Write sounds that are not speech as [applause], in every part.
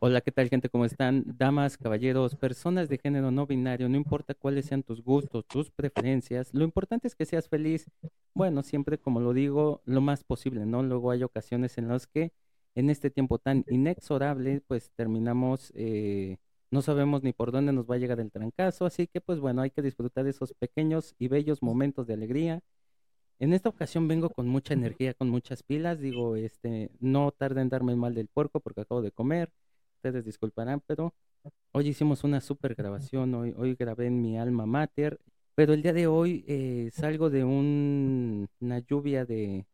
Hola, ¿qué tal gente? ¿Cómo están? Damas, caballeros, personas de género no binario, no importa cuáles sean tus gustos, tus preferencias, lo importante es que seas feliz. Bueno, siempre como lo digo, lo más posible, ¿no? Luego hay ocasiones en las que en este tiempo tan inexorable, pues terminamos, eh, no sabemos ni por dónde nos va a llegar el trancazo, así que pues bueno, hay que disfrutar de esos pequeños y bellos momentos de alegría. En esta ocasión vengo con mucha energía, con muchas pilas, digo, este, no tarden en darme el mal del puerco porque acabo de comer ustedes disculparán, pero hoy hicimos una super grabación, hoy, hoy grabé en mi alma mater, pero el día de hoy eh, salgo de una lluvia de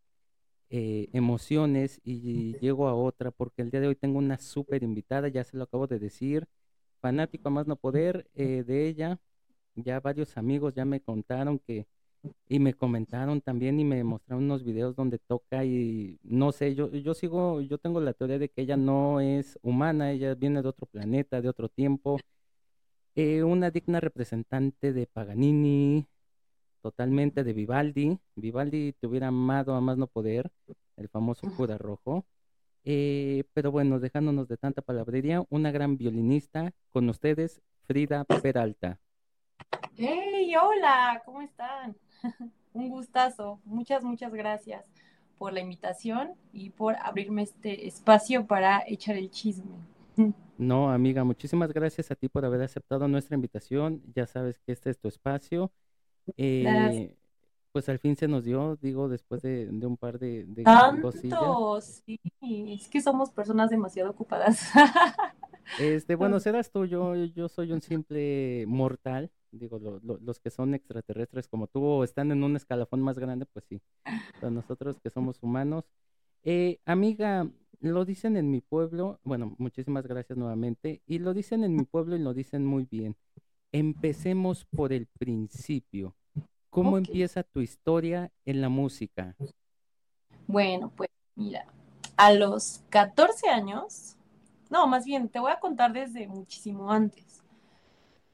eh, emociones y llego a otra porque el día de hoy tengo una super invitada, ya se lo acabo de decir, fanático a más no poder eh, de ella, ya varios amigos ya me contaron que y me comentaron también y me mostraron unos videos donde toca y no sé, yo, yo sigo, yo tengo la teoría de que ella no es humana, ella viene de otro planeta, de otro tiempo, eh, una digna representante de Paganini, totalmente de Vivaldi, Vivaldi te hubiera amado a más no poder, el famoso cura rojo, eh, pero bueno, dejándonos de tanta palabrería, una gran violinista con ustedes, Frida Peralta. ¡Hey! Hola, ¿cómo están? [laughs] Un gustazo. Muchas, muchas gracias por la invitación y por abrirme este espacio para echar el chisme. [laughs] No, amiga, muchísimas gracias a ti por haber aceptado nuestra invitación. Ya sabes que este es tu espacio. Eh, pues al fin se nos dio, digo, después de, un par de, de sí, es que somos personas demasiado ocupadas. [laughs] Este, bueno, serás tú, yo, yo soy un simple mortal, digo, los que son extraterrestres como tú o están en un escalafón más grande, pues sí, pero nosotros que somos humanos. Eh, amiga, lo dicen en mi pueblo, bueno, muchísimas gracias nuevamente, y lo dicen en mi pueblo y lo dicen muy bien. Empecemos por el principio. ¿Cómo empieza tu historia en la música? Bueno, pues mira, a los 14 años, no, más bien, te voy a contar desde muchísimo antes.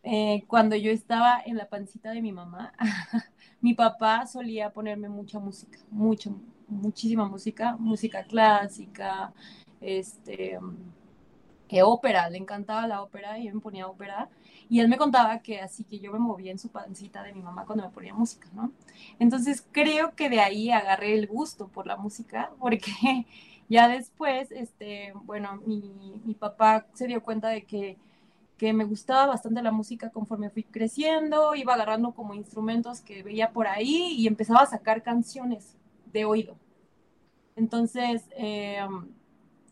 Eh, cuando yo estaba en la pancita de mi mamá, [laughs] mi papá solía ponerme mucha música, mucha, muchísima música, música clásica, este, que ópera, le encantaba la ópera y yo me ponía ópera. Y él me contaba que así que yo me movía en su pancita de mi mamá cuando me ponía música, ¿no? Entonces creo que de ahí agarré el gusto por la música, porque [laughs] ya después, este, bueno, mi papá se dio cuenta de que que me gustaba bastante la música conforme fui creciendo, iba agarrando como instrumentos que veía por ahí y empezaba a sacar canciones de oído. Entonces, em,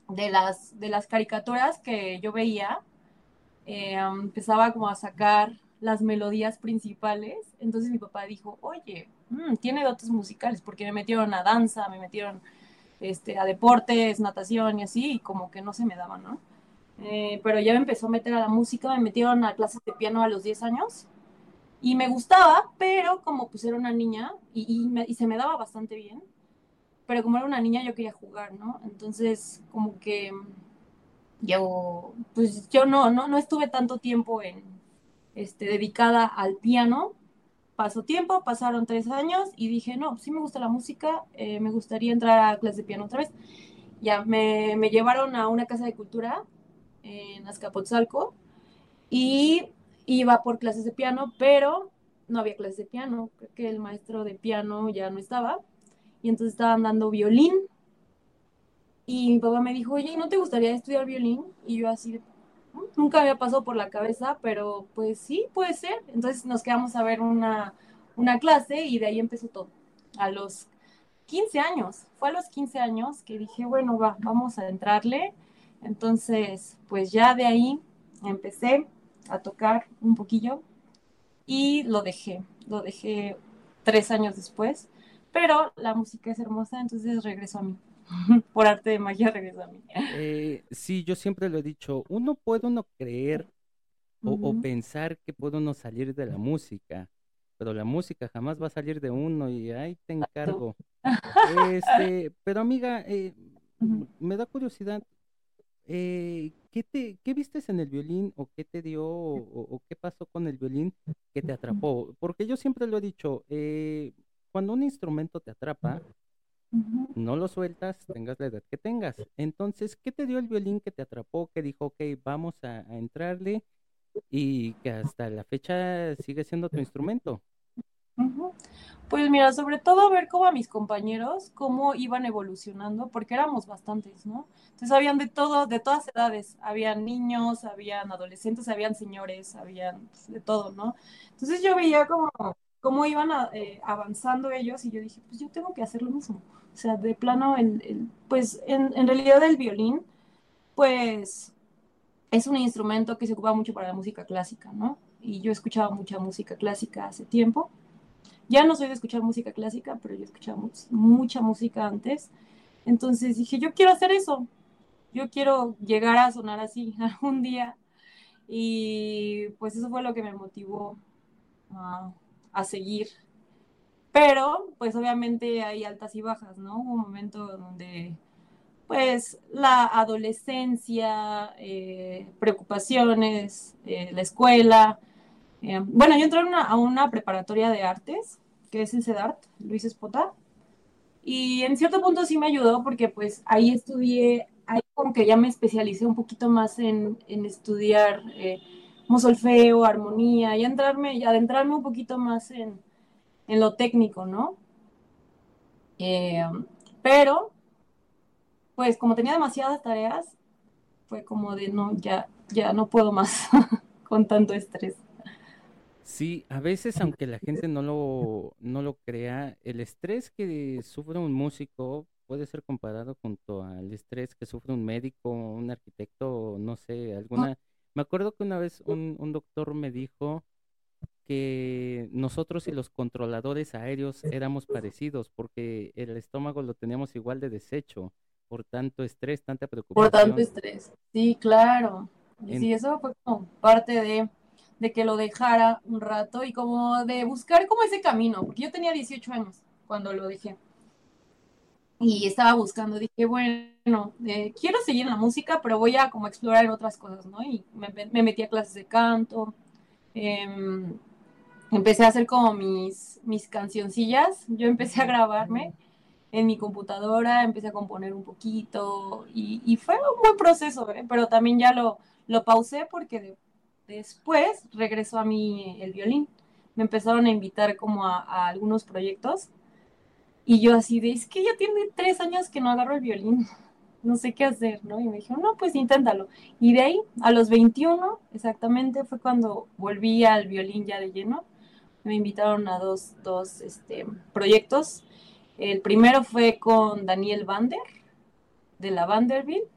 de, las, de las caricaturas que yo veía, em, empezaba como a sacar las melodías principales. Entonces mi papá dijo, oye, mm, tiene dotes musicales, porque me metieron a danza, me metieron este, a deportes, natación y así, y como que no se me daba, ¿no? Eh, pero ya me empezó a meter a la música, me metieron a clases de piano a los 10 años y me gustaba, pero como pues era una niña y, y, se me daba bastante bien, pero como era una niña yo quería jugar, ¿no? Entonces como que yo, pues yo no, no, no estuve tanto tiempo en, este, dedicada al piano. Pasó tiempo, pasaron tres años y dije, no, sí me gusta la música, eh, me gustaría entrar a clases de piano otra vez. Ya me, me llevaron a una casa de cultura en Azcapotzalco y iba por clases de piano, pero no había clases de piano, creo que el maestro de piano ya no estaba y entonces estaban dando violín y mi papá me dijo, oye, ¿no te gustaría estudiar violín? Y yo así, mm, nunca había pasado por la cabeza, pero pues sí, puede ser. Entonces nos quedamos a ver una, una clase y de ahí empezó todo. A los 15 años, fue a los 15 años que dije, bueno, va, vamos a entrarle entonces, pues ya de ahí empecé a tocar un poquillo y lo dejé, lo dejé tres años después, pero la música es hermosa, entonces regreso a mí. [laughs] Por arte de magia regreso a mí. Eh, sí, yo siempre lo he dicho, uno puede uno creer o, pensar que puede uno salir de la música, pero la música jamás va a salir de uno y ahí te encargo. [laughs] Este, pero amiga, eh, me da curiosidad, eh, ¿qué, te, ¿qué vistes en el violín o qué te dio o, qué pasó con el violín que te atrapó? Porque yo siempre lo he dicho, eh, cuando un instrumento te atrapa, No lo sueltas, tengas la edad que tengas. Entonces, ¿qué te dio el violín que te atrapó, que dijo, ok, vamos a, a entrarle y que hasta la fecha sigue siendo tu instrumento? Pues mira, sobre todo ver cómo a mis compañeros, cómo iban evolucionando, porque éramos bastantes, ¿no? Entonces habían de todo, de todas edades, habían niños, habían adolescentes, habían señores, habían pues, de todo, ¿no? Entonces yo veía como cómo iban eh, avanzando ellos y yo dije, pues yo tengo que hacer lo mismo. O sea, de plano, el, pues en, en realidad el violín, pues es un instrumento que se ocupa mucho para la música clásica, ¿no? Y yo escuchaba mucha música clásica hace tiempo ya no soy de escuchar música clásica, pero yo escuchaba mucha música antes. Entonces dije, yo quiero hacer eso. Yo quiero llegar a sonar así [laughs] algún día. Y pues eso fue lo que me motivó a, seguir. Pero pues obviamente hay altas y bajas, ¿no? Hubo un momento donde pues la adolescencia, eh, preocupaciones, eh, la escuela, eh, bueno, yo entré a una preparatoria de artes, que es el CEDART, Luis Espota, y en cierto punto sí me ayudó porque pues ahí estudié, ahí como que ya me especialicé un poquito más en, estudiar eh, armonía, y entrarme, y adentrarme un poquito más en, lo técnico, ¿no? Eh, pero, pues como tenía demasiadas tareas, fue como de no, ya, ya no puedo más [laughs] con tanto estrés. Sí, a veces, aunque la gente no lo, no lo crea, el estrés que sufre un músico puede ser comparado junto al estrés que sufre un médico, un arquitecto, no sé, alguna... Me acuerdo que una vez un, un doctor me dijo que nosotros y los controladores aéreos éramos parecidos porque el estómago lo teníamos igual de deshecho por tanto estrés, tanta preocupación. Por tanto estrés, sí, claro. Y sí, eso fue como parte de de que lo dejara un rato y como de buscar como ese camino, porque yo tenía 18 años cuando lo dejé. Y estaba buscando, dije, bueno, eh, quiero seguir en la música, pero voy a como explorar otras cosas, ¿no? Y me, metí a clases de canto, em, empecé a hacer como mis, mis cancioncillas, yo empecé a grabarme en mi computadora, empecé a componer un poquito y, fue un buen proceso, ¿eh? pero también ya lo, lo pausé porque Después regresó a mí el violín. Me empezaron a invitar como a, algunos proyectos. Y yo así de, es que ya tiene tres años que no agarro el violín. [laughs] No sé qué hacer, ¿no? Y me dijo, no, pues inténtalo. Y de ahí, a los 21, exactamente, fue cuando volví al violín ya de lleno. Me invitaron a dos, dos este, proyectos. El primero fue con Daniel Vander, de la Vanderbilt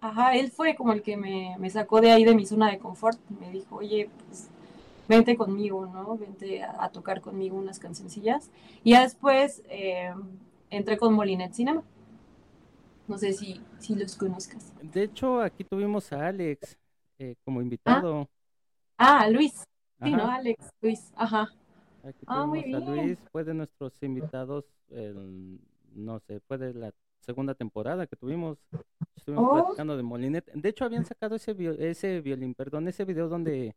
Ajá, él fue como el que me, sacó de ahí de mi zona de confort. Me dijo, oye, pues vente conmigo, ¿no? Vente a, tocar conmigo unas cancioncillas. Y ya después eh, entré con Molinet Cinema. No sé si, si los conozcas. De hecho, aquí tuvimos a Alex eh, como invitado. Ah, Luis. Sí, ¿no? Alex, Luis. Ajá. Aquí ah, muy bien. a Luis, fue de nuestros invitados, no sé, fue de la segunda temporada que tuvimos. Estuvimos oh. platicando de Molinet. De hecho, habían sacado ese, ese violín, perdón, ese video donde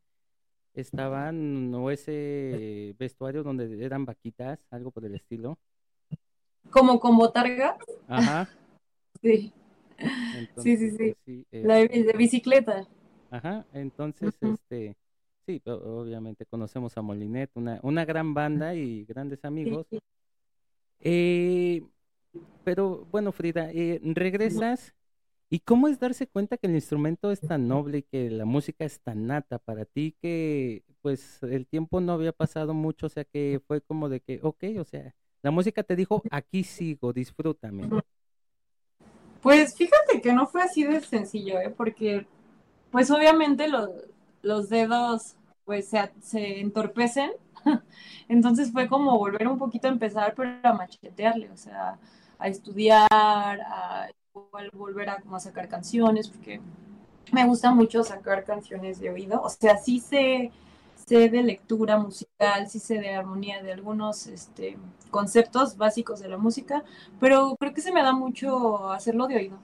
estaban, o ese vestuario donde eran vaquitas, algo por el estilo. ¿Como con botargas? Ajá. [laughs] sí. sí, sí, sí. Pues La de, bicicleta. Ajá, entonces, este, sí, obviamente conocemos a Molinet, una, una gran banda y grandes amigos. Eh, pero bueno, Frida, eh, regresas y cómo es darse cuenta que el instrumento es tan noble y que la música es tan nata para ti que pues el tiempo no había pasado mucho, o sea que fue como de que, ok, o sea, la música te dijo, aquí sigo, disfrútame. Pues fíjate que no fue así de sencillo, ¿eh? porque pues obviamente los, los dedos pues se, se entorpecen, [laughs] entonces fue como volver un poquito a empezar, pero a machetearle, o sea, a estudiar, a volver a, como a sacar canciones, porque me gusta mucho sacar canciones de oído. O sea, sí sé, sé de lectura musical, sí sé de armonía, de algunos este, conceptos básicos de la música, pero creo que se me da mucho hacerlo de oído.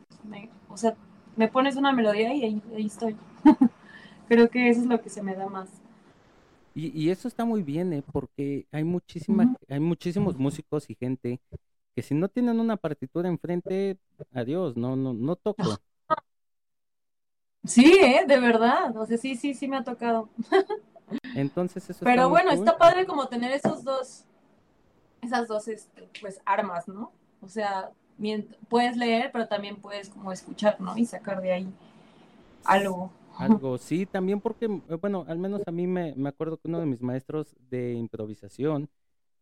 o sea, me pones una melodía y ahí, estoy. [laughs] creo que eso es lo que se me da más. Y, y eso está muy bien, ¿eh? porque hay, muchísima, hay muchísimos músicos y gente que si no tienen una partitura enfrente, adiós, no, no, no toco. [laughs] Sí, ¿eh? de verdad, o sea, sí, sí, sí me ha tocado. Entonces eso Pero bueno, está padre como tener esos dos, esas dos, este, pues, armas, ¿no? O sea, puedes leer, pero también puedes como escuchar, ¿no? Y sacar de ahí algo. Algo, [laughs] sí, también porque, eh, bueno, al menos a mí me, me acuerdo que uno de mis maestros de improvisación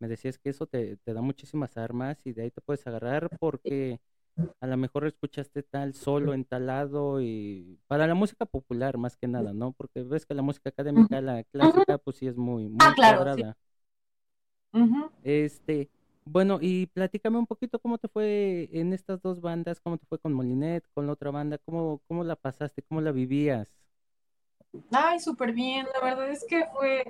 me decía es que eso te, te da muchísimas armas y de ahí te puedes agarrar porque a lo mejor escuchaste tal solo en tal lado y para la música popular más que nada, ¿no? Porque ves que la música académica, la clásica, pues sí es muy, muy ah, claro, Este, bueno, y platícame un poquito cómo te fue en estas dos bandas, cómo te fue con Molinet, con la otra banda, cómo, cómo la pasaste, cómo la vivías. Ay, súper bien, la verdad es que fue,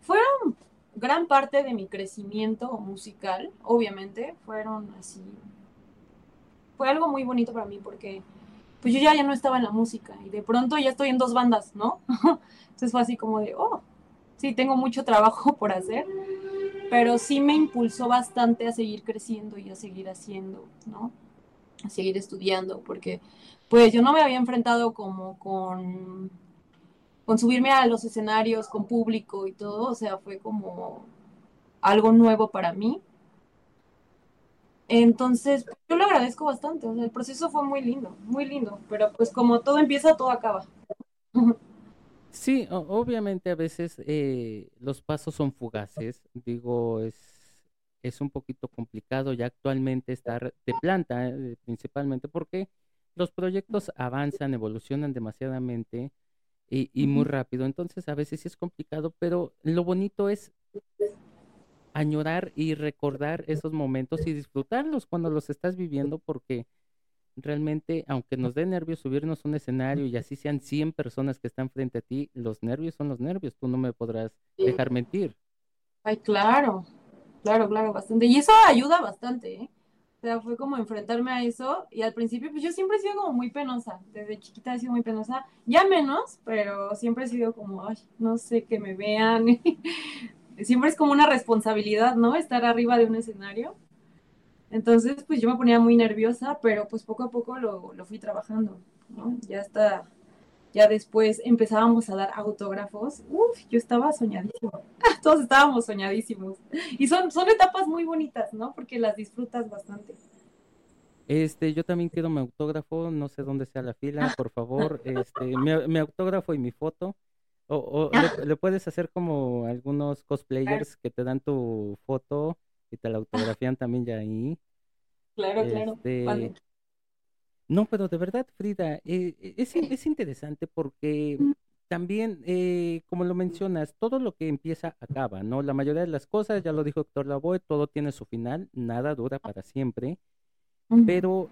fueron gran parte de mi crecimiento musical, obviamente, fueron así, fue algo muy bonito para mí porque pues yo ya, ya no estaba en la música y de pronto ya estoy en dos bandas, ¿no? [laughs] Entonces fue así como de, oh, sí, tengo mucho trabajo [laughs] por hacer, pero sí me impulsó bastante a seguir creciendo y a seguir haciendo, ¿no? A seguir estudiando, porque pues yo no me había enfrentado como con, con subirme a los escenarios con público y todo, o sea, fue como algo nuevo para mí. Entonces, yo lo agradezco bastante, o sea, el proceso fue muy lindo, muy lindo, pero pues como todo empieza, todo acaba. Sí, obviamente a veces eh, los pasos son fugaces. Digo, es, es un poquito complicado ya actualmente estar de planta, eh, principalmente porque los proyectos avanzan, evolucionan demasiadamente y, y muy rápido. Entonces a veces sí es complicado, pero lo bonito es añorar y recordar esos momentos y disfrutarlos cuando los estás viviendo porque realmente, aunque nos dé nervios subirnos a un escenario y así sean 100 personas que están frente a ti, los nervios son los nervios, tú no me podrás dejar mentir. Ay, claro, claro, claro, bastante. Y eso ayuda bastante, ¿eh? O sea, fue como enfrentarme a eso y al principio, pues yo siempre he sido como muy penosa, desde chiquita he sido muy penosa, ya menos, pero siempre he sido como, ay, no sé, que me vean. [laughs] siempre es como una responsabilidad, ¿no? Estar arriba de un escenario. Entonces, pues yo me ponía muy nerviosa, pero pues poco a poco lo, fui trabajando, ¿no? Ya está, ya después empezábamos a dar autógrafos. Uf, yo estaba soñadísimo. [laughs] Todos estábamos soñadísimos. Y son, son etapas muy bonitas, ¿no? Porque las disfrutas bastante. Este, yo también quiero mi autógrafo, no sé dónde sea la fila, por favor, [laughs] este, mi, autógrafo y mi foto. O, o le, puedes hacer como algunos cosplayers que te dan tu foto y te la autografían también ya ahí. Claro, claro. Este, no, pero de verdad, Frida, eh, eh, es, es, interesante porque también, eh, como lo mencionas, todo lo que empieza acaba, ¿no? La mayoría de las cosas, ya lo dijo Héctor Lavoe, todo tiene su final, nada dura para siempre. Pero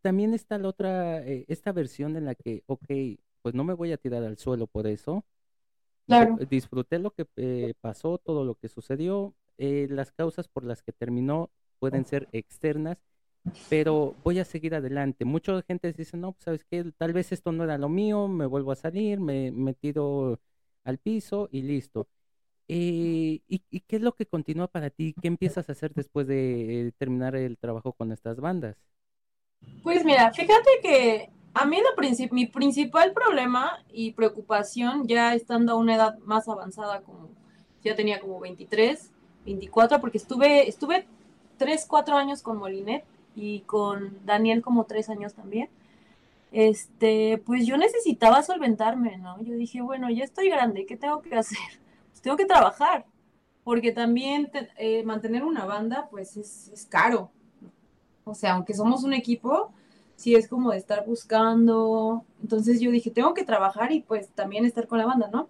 también está la otra, esta versión en la que, ok, pues no me voy a tirar al suelo por eso. Claro. Disfruté lo que pasó, todo lo que sucedió, eh, las causas por las que terminó pueden ser externas, pero voy a seguir adelante. Mucha gente dice, no, pues sabes qué, tal vez esto no era lo mío, me vuelvo a salir, me, me tiro al piso y listo. Eh, ¿y, qué es lo que continúa para ti? ¿Qué empiezas a hacer después de terminar el trabajo con estas bandas? Pues mira, fíjate que a mí mi principal problema y preocupación, ya estando a una edad más avanzada, como ya tenía como 23, 24, porque estuve, estuve 3, 4 años con Molinet y con Daniel como 3 años también. Este, pues yo necesitaba solventarme, ¿no? Yo dije, bueno, ya estoy grande, ¿qué tengo que hacer? [laughs] Pues tengo que trabajar, porque también eh, mantener una banda, pues es, es caro. O sea, aunque somos un equipo, sí es como de estar buscando. Entonces yo dije, tengo que trabajar y pues también estar con la banda, ¿no?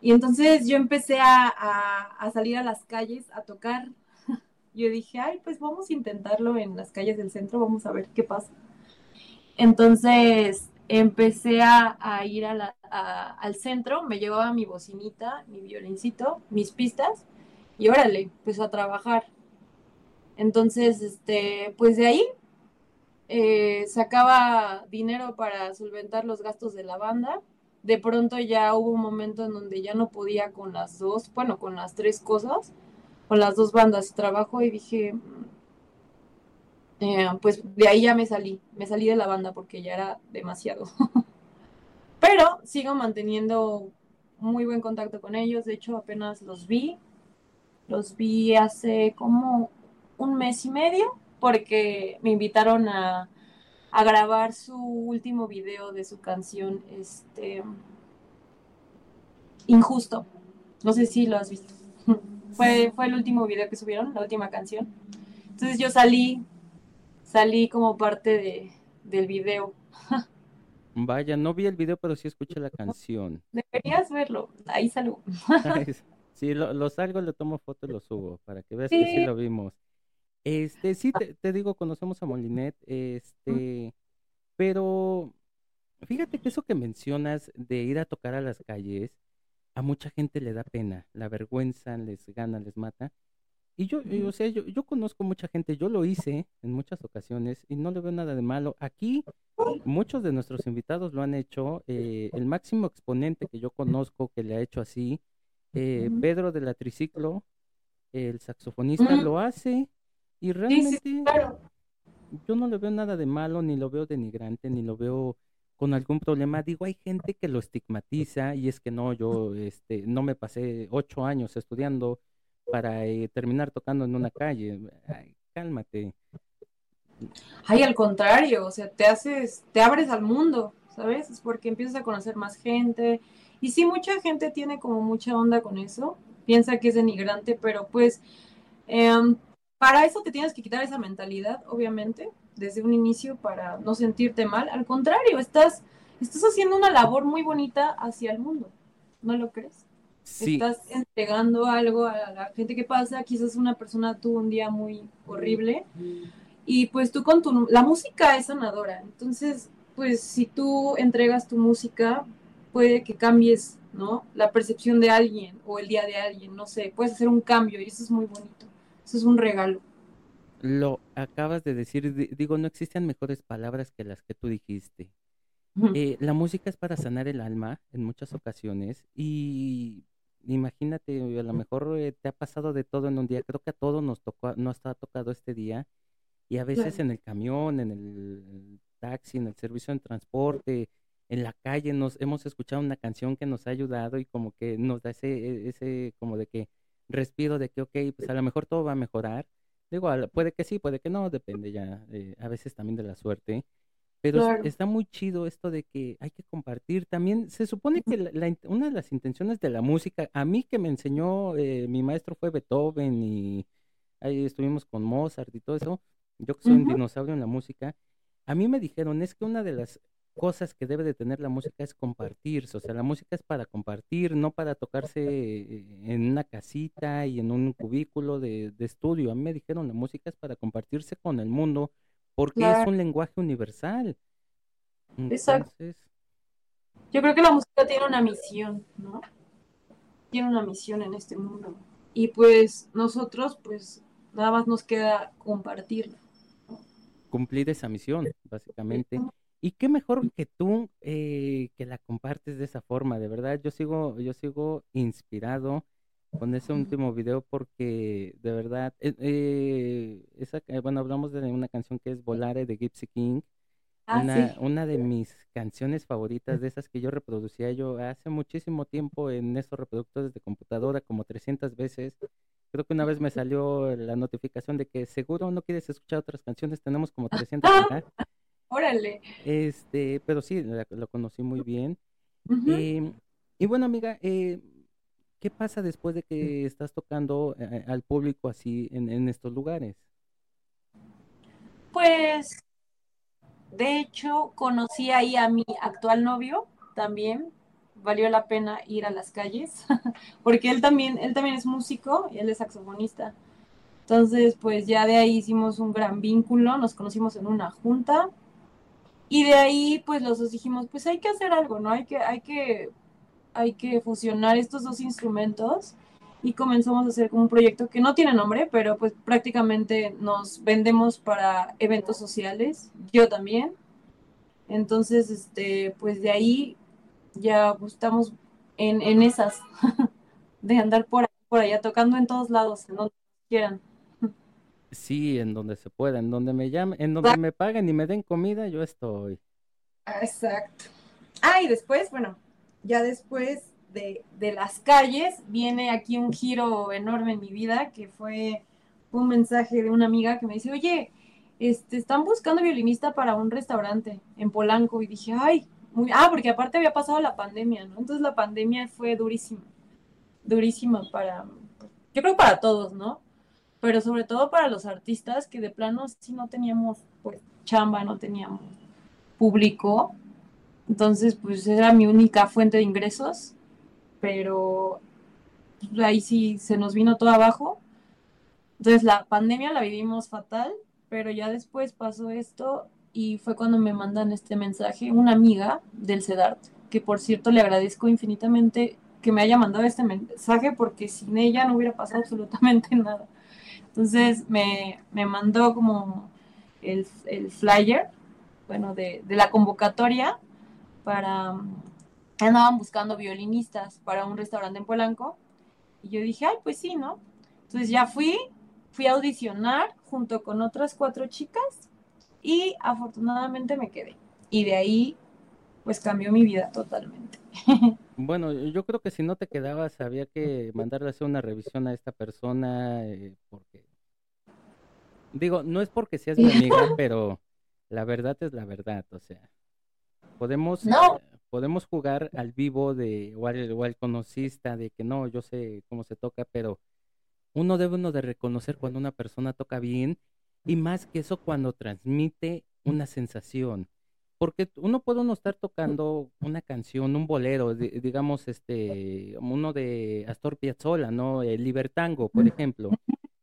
Y entonces yo empecé a, salir a las calles a tocar. Yo dije, ay, pues vamos a intentarlo en las calles del centro, vamos a ver qué pasa. Entonces empecé a, ir al centro, me llevaba mi bocinita, mi violincito, mis pistas, y órale, empezó a trabajar. Entonces, este, pues de ahí eh, sacaba dinero para solventar los gastos de la banda de pronto ya hubo un momento en donde ya no podía con las dos, bueno, con las tres cosas, con las dos bandas de trabajo y dije, eh, pues de ahí ya me salí, me salí de la banda porque ya era demasiado. [laughs] Pero sigo manteniendo muy buen contacto con ellos, de hecho apenas los vi, los vi hace como un mes y medio porque me invitaron a, a grabar su último video de su canción, este, Injusto. No sé si lo has visto. [laughs] fue, fue el último video que subieron, la última canción. Entonces yo salí, salí como parte de, del video. Vaya, no vi el video, pero sí escuché la [laughs] canción. Deberías verlo, ahí salgo. [laughs] sí, lo, salgo, le tomo foto y lo subo para que veas que sí lo vimos. Este, sí, te, digo, conocemos a Molinet, este, pero fíjate que eso que mencionas de ir a tocar a las calles, a mucha gente le da pena, la vergüenza les gana, les mata. Y yo, yo o sea, yo, yo conozco mucha gente, yo lo hice en muchas ocasiones y no le veo nada de malo. Aquí muchos de nuestros invitados lo han hecho. Eh, el máximo exponente que yo conozco que le ha hecho así, eh, Pedro de la Triciclo, el saxofonista, lo hace y realmente yo no le veo nada de malo, ni lo veo denigrante, ni lo veo con algún problema. Digo, hay gente que lo estigmatiza y es que no, yo este, no me pasé ocho años estudiando para eh, terminar tocando en una calle. Ay, cálmate. Ay, al contrario, o sea, te haces, te abres al mundo, ¿sabes? Es porque empiezas a conocer más gente. Y sí, mucha gente tiene como mucha onda con eso, piensa que es denigrante, pero pues em, para eso te tienes que quitar esa mentalidad, obviamente, desde un inicio para no sentirte mal. Al contrario, estás, estás haciendo una labor muy bonita hacia el mundo, ¿no lo crees? Estás entregando algo a la gente que pasa, quizás una persona tuvo un día muy horrible y pues tú con tu... La música es sanadora, entonces pues si tú entregas tu música puede que cambies, ¿no? La percepción de alguien o el día de alguien, no sé, puedes hacer un cambio y eso es muy bonito, eso es un regalo. Lo acabas de decir, digo, no existen mejores palabras que las que tú dijiste. Eh, la música es para sanar el alma en muchas ocasiones y imagínate, a lo mejor eh, te ha pasado de todo en un día, creo que a todos nos tocó, no ha tocado este día y a veces en el camión, en el taxi, en el servicio de transporte, en la calle nos hemos escuchado una canción que nos ha ayudado y como que nos da ese, e, ese como de que respiro de que, ok, pues a lo mejor todo va a mejorar. Digo, puede que sí, puede que no, depende ya eh, a veces también de la suerte. Pero está muy chido esto de que hay que compartir. También se supone que la, una de las intenciones de la música, a mí que me enseñó, eh, mi maestro fue Beethoven y ahí estuvimos con Mozart y todo eso, yo que soy un dinosaurio en la música, a mí me dijeron, es que una de las cosas que debe de tener la música es compartirse, o sea, la música es para compartir, no para tocarse en una casita y en un cubículo de, de estudio. A mí me dijeron, la música es para compartirse con el mundo, porque es un lenguaje universal. Exacto. Yo creo que la música tiene una misión, ¿no? Tiene una misión en este mundo. Y pues nosotros, pues nada más nos queda compartirla. Cumplir esa misión, básicamente. Y qué mejor que tú eh, que la compartes de esa forma, de verdad. Yo sigo, yo sigo inspirado con ese último video porque de verdad, eh, eh, esa, bueno, hablamos de una canción que es Volare de Gypsy King, ah, una, una de mis canciones favoritas, de esas que yo reproducía yo hace muchísimo tiempo en esos reproductores de computadora, como 300 veces. Creo que una vez me salió la notificación de que seguro no quieres escuchar otras canciones, tenemos como [laughs] 300 Órale. Este, pero sí, lo conocí muy bien. Em, y bueno, amiga, eh, ¿Qué pasa después de que estás tocando eh, al público así en, estos lugares? Pues, de hecho, conocí ahí a mi actual novio también. Valió la pena ir a las calles, [laughs] porque él también, él también es músico y él es saxofonista. Entonces, pues ya de ahí hicimos un gran vínculo, nos conocimos en una junta y de ahí, pues los dos dijimos, pues hay que hacer algo, ¿no? Hay que, hay que hay que fusionar estos dos instrumentos y comenzamos a hacer un proyecto que no tiene nombre, pero pues prácticamente nos vendemos para eventos sociales, yo también. Entonces, este, pues de ahí ya estamos en, en esas, [laughs] de andar por, por allá tocando en todos lados, en donde quieran. Sí, en donde se pueda, en donde me llamen, en donde me paguen y me den comida, yo estoy. Exacto. Ah, y después, bueno, ya después de, las calles viene aquí un giro enorme en mi vida, que fue un mensaje de una amiga que me dice, oye, este, están buscando violinista para un restaurante en Polanco. Y dije, ay, muy... ah, porque aparte había pasado la pandemia, ¿no? Entonces la pandemia fue durísima, durísima para, yo creo para todos, ¿no? Pero sobre todo para los artistas que de plano sí no teníamos pues chamba, no teníamos público. Entonces, pues era mi única fuente de ingresos, pero pues, ahí sí se nos vino todo abajo. Entonces la pandemia la vivimos fatal, pero ya después pasó esto y fue cuando me mandan este mensaje una amiga del CEDART, que por cierto le agradezco infinitamente que me haya mandado este mensaje porque sin ella no hubiera pasado absolutamente [laughs] nada. Entonces me, mandó como el, flyer, bueno, de, la convocatoria para, andaban buscando violinistas para un restaurante en Polanco. Y yo dije, ay, pues sí, ¿no? Entonces ya fui, fui a audicionar junto con otras cuatro chicas y afortunadamente me quedé. Y de ahí, pues cambió mi vida totalmente. [laughs] Bueno, yo creo que si no te quedabas, había que mandarle a hacer una revisión a esta persona, eh, porque digo, no es porque seas mi amiga, [laughs] pero la verdad es la verdad, o sea, podemos, eh, podemos jugar al vivo de o al, o al conocista de que no, yo sé cómo se toca, pero uno debe uno de reconocer cuando una persona toca bien y más que eso cuando transmite una sensación porque uno puede uno estar tocando una canción, un bolero, digamos, este, uno de Astor Piazzolla, ¿no? El Libertango, por ejemplo.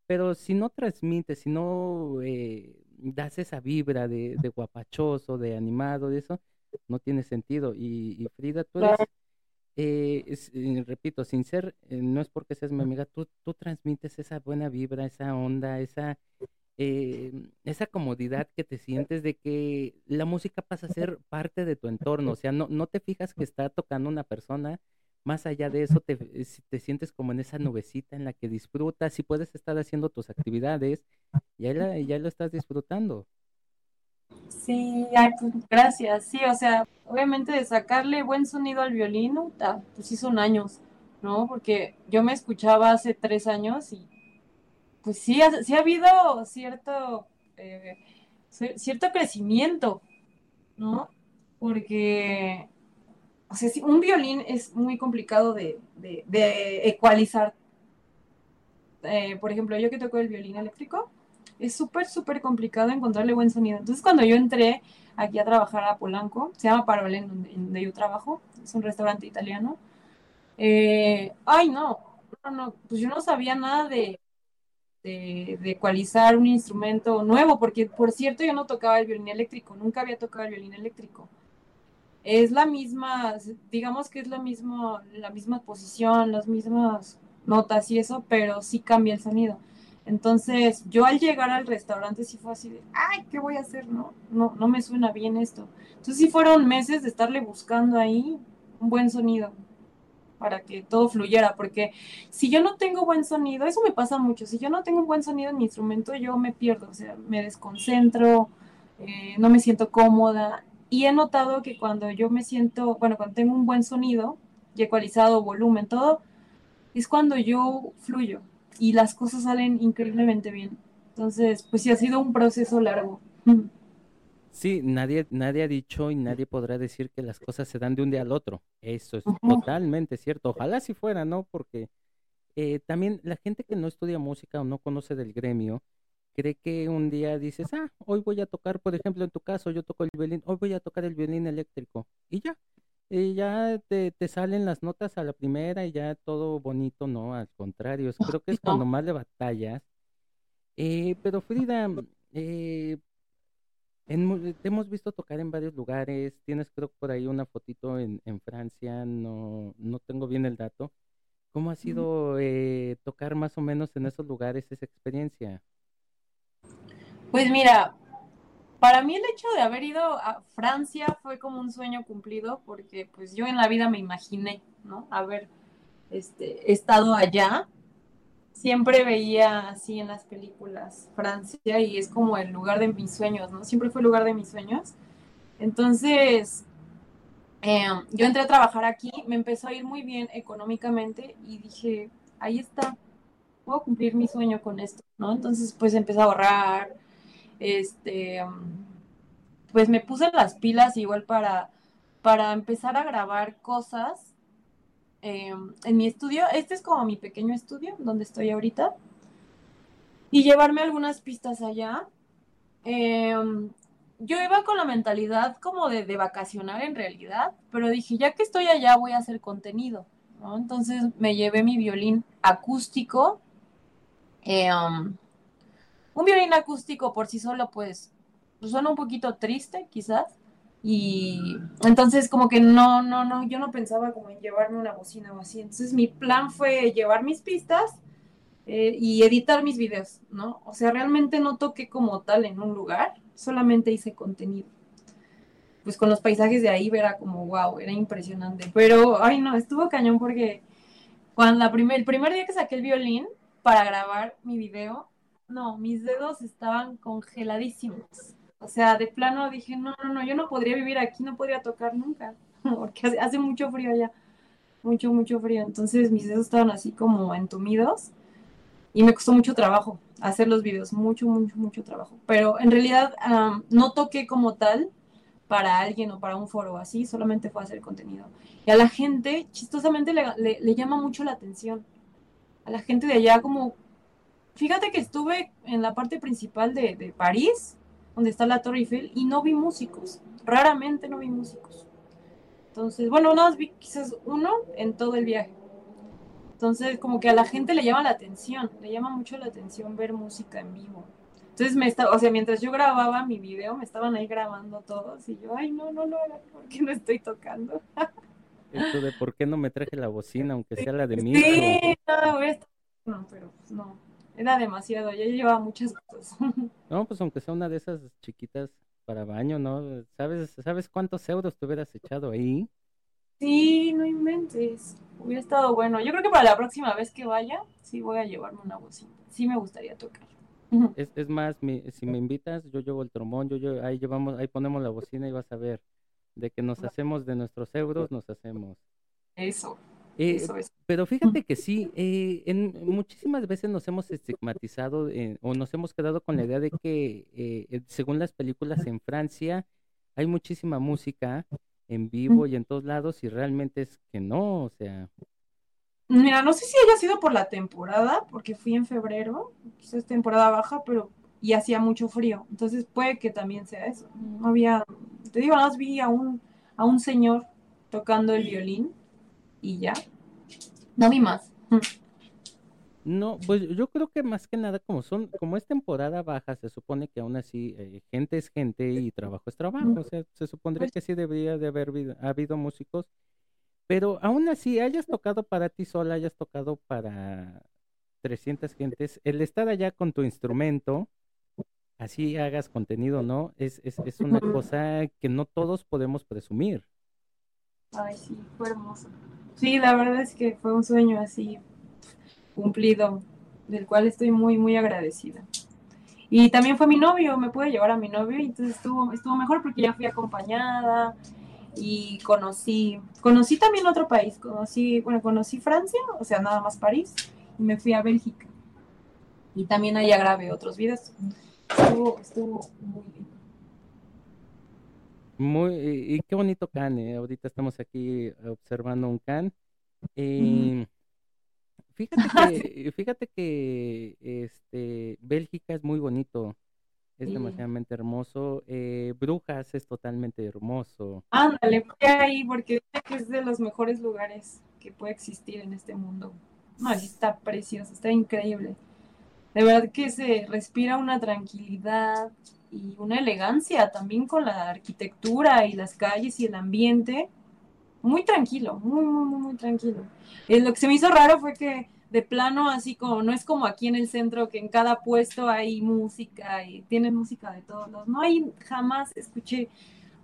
Pero si no transmites, si no eh, das esa vibra de, guapachoso, de animado, de eso, no tiene sentido. Y, Frida, tú eres, eh, eh, repito, sin ser, no es porque seas mi amiga, tú, tú transmites esa buena vibra, esa onda, esa eh, esa comodidad que te sientes de que la música pasa a ser parte de tu entorno, o sea, no, no te fijas que está tocando una persona, más allá de eso te, eh, te sientes como en esa nubecita en la que disfrutas y puedes estar haciendo tus actividades y ya, ya lo estás disfrutando. Sí, pues, gracias, sí, o sea, obviamente de sacarle buen sonido al violín, pues sí son años, ¿no? Porque yo me escuchaba hace tres años y pues sí, sí ha habido cierto, eh, cierto crecimiento, ¿no? Porque, o sea, un violín es muy complicado de, ecualizar. Eh, por ejemplo, yo que toco el violín eléctrico, es súper, súper complicado encontrarle buen sonido. Entonces, cuando yo entré aquí a trabajar a Polanco, se llama Parolén, donde, donde yo trabajo, es un restaurante italiano. Eh, ay, no, no, no, pues yo no sabía nada de, de, ecualizar un instrumento nuevo, porque por cierto yo no tocaba el violín eléctrico, nunca había tocado el violín eléctrico. Es la misma, digamos que es la misma, la misma posición, las mismas notas y eso, pero sí cambia el sonido. Entonces, yo al llegar al restaurante sí fue así de, ay, ¿qué voy a hacer? No, no, no me suena bien esto. Entonces sí fueron meses de estarle buscando ahí un buen sonido para que todo fluyera, porque si yo no tengo buen sonido, eso me pasa mucho, si yo no tengo un buen sonido en mi instrumento, yo me pierdo, o sea, me desconcentro, eh, no me siento cómoda, y he notado que cuando yo me siento, bueno, cuando tengo un buen sonido, y ecualizado, volumen, todo, es cuando yo fluyo y las cosas salen increíblemente bien. Entonces, pues sí, ha sido un proceso largo. [laughs] Sí, nadie, nadie ha dicho y nadie podrá decir que las cosas se dan de un día al otro. Eso es totalmente cierto. Ojalá si fuera, ¿no? Porque eh, también la gente que no estudia música o no conoce del gremio, cree que un día dices, ah, hoy voy a tocar, por ejemplo, en tu caso, yo toco el violín, hoy voy a tocar el violín eléctrico. Y ya, y ya te, te salen las notas a la primera y ya todo bonito, no, al contrario, creo que es cuando más le batallas. Eh, pero Frida, eh, te hemos visto tocar en varios lugares, tienes creo por ahí una fotito en, Francia, no, no tengo bien el dato. ¿Cómo ha sido eh, tocar más o menos en esos lugares esa experiencia? Pues mira, para mí el hecho de haber ido a Francia fue como un sueño cumplido porque pues yo en la vida me imaginé, ¿no? Haber este, estado allá siempre veía así en las películas Francia y es como el lugar de mis sueños, ¿no? Siempre fue el lugar de mis sueños. Entonces, em, yo entré a trabajar aquí, me empezó a ir muy bien económicamente y dije, ahí está, puedo cumplir mi sueño con esto, ¿no? Entonces, pues empecé a ahorrar, este, pues me puse las pilas igual para, para empezar a grabar cosas em, en mi estudio. Este es como mi pequeño estudio donde estoy ahorita. Y llevarme algunas pistas allá. Em, yo iba con la mentalidad como de, de, vacacionar en realidad, pero dije, ya que estoy allá voy a hacer contenido. Entonces me llevé mi violín acústico. Em, un violín acústico por sí solo, pues, suena un poquito triste, quizás. Y entonces como que no, no, no, yo no pensaba como en llevarme una bocina o así. Entonces mi plan fue llevar mis pistas eh, y editar mis videos, ¿no? O sea, realmente no toqué como tal en un lugar, solamente hice contenido. Pues con los paisajes de ahí era como, wow, era impresionante. Pero, ay no, estuvo cañón porque cuando la primer, el primer día que saqué el violín para grabar mi video, no, mis dedos estaban congeladísimos. O sea, de plano dije, no, no, no, yo no podría vivir aquí, no podría tocar nunca, [laughs] porque hace, mucho frío allá, mucho, mucho frío. Entonces mis dedos estaban así como entumidos y me costó mucho trabajo hacer los videos, mucho, mucho, mucho trabajo. Pero en realidad um, no toqué como tal para alguien o para un foro así, solamente fue hacer contenido. Y a la gente, chistosamente, le, le, le llama mucho la atención. A la gente de allá como, fíjate que estuve en la parte principal de, de París, donde está la Torre Eiffel, y no vi músicos. Raramente no vi músicos. Entonces, bueno, nada más vi quizás uno en todo el viaje. Entonces, como que a la gente le llama la atención, le llama mucho la atención ver música en vivo. Entonces, me estaba, o sea, mientras yo grababa mi video, me estaban ahí grabando todos y yo, ay, no, no, no, ¿por qué no estoy tocando? [laughs] Esto de por qué no me traje la bocina, aunque sea la de mí. Sí, no, no, pero no, era demasiado, ya llevaba muchas cosas. [laughs] No, pues aunque sea una de esas chiquitas para baño, ¿no? ¿Sabes, ¿sabes cuántos euros te hubieras echado ahí? Sí, no inventes. Hubiera estado bueno. Yo creo que para la próxima vez que vaya, sí voy a llevarme una bocina. Sí me gustaría tocar. [laughs] Es, es más, mi, si me invitas, yo llevo el trombón, yo, yo ahí llevamos, ahí ponemos la bocina y vas a ver de que nos hacemos de nuestros euros, nos hacemos. Eso. Eh, Eso es. pero fíjate que [laughs] sí, eh, en, muchísimas veces nos hemos estigmatizado eh, o nos hemos quedado con la idea de que, eh, según las películas en Francia, hay muchísima música en vivo y en todos lados y realmente es que no, o sea. Mira, no sé si haya sido por la temporada, porque fui en febrero, quizás es temporada baja, pero y hacía mucho frío, entonces puede que también sea eso. No había, te digo, nada más vi a un, a un señor tocando el violín y ya. No vi más. No, pues yo creo que más que nada como son, como es temporada baja, se supone que aún así eh, gente es gente y trabajo es trabajo, o sea, se supondría que sí debería de haber habido, habido músicos, pero aún así hayas tocado para ti sola, hayas tocado para 300 gentes, el estar allá con tu instrumento, así hagas contenido, ¿no? Es, es, es una cosa que no todos podemos presumir. Ay, sí, fue hermoso. Sí, la verdad es que fue un sueño así cumplido, del cual estoy muy, muy agradecida. Y también fue mi novio, me pude llevar a mi novio y entonces estuvo, estuvo mejor porque ya fui acompañada y conocí, conocí también otro país, conocí, bueno, conocí Francia, o sea, nada más París, y me fui a Bélgica. Y también allá grabé otros videos. Estuvo, estuvo muy bien. Muy, y, qué bonito can, eh. Ahorita estamos aquí observando un can. [laughs] Eh, fíjate que, fíjate que este Bélgica es muy bonito, es Sí. demasiadamente hermoso. Eh, Brujas es totalmente hermoso. Ándale, fui ahí porque que es de los mejores lugares que puede existir en este mundo. No, está precioso, está increíble. De verdad que se respira una tranquilidad y una elegancia también con la arquitectura y las calles y el ambiente. Muy tranquilo, muy, muy, muy, muy tranquilo. Eh, lo que se me hizo raro fue que de plano, así como, no es como aquí en el centro, que en cada puesto hay música y tienen música de todos lados. No hay, jamás escuché,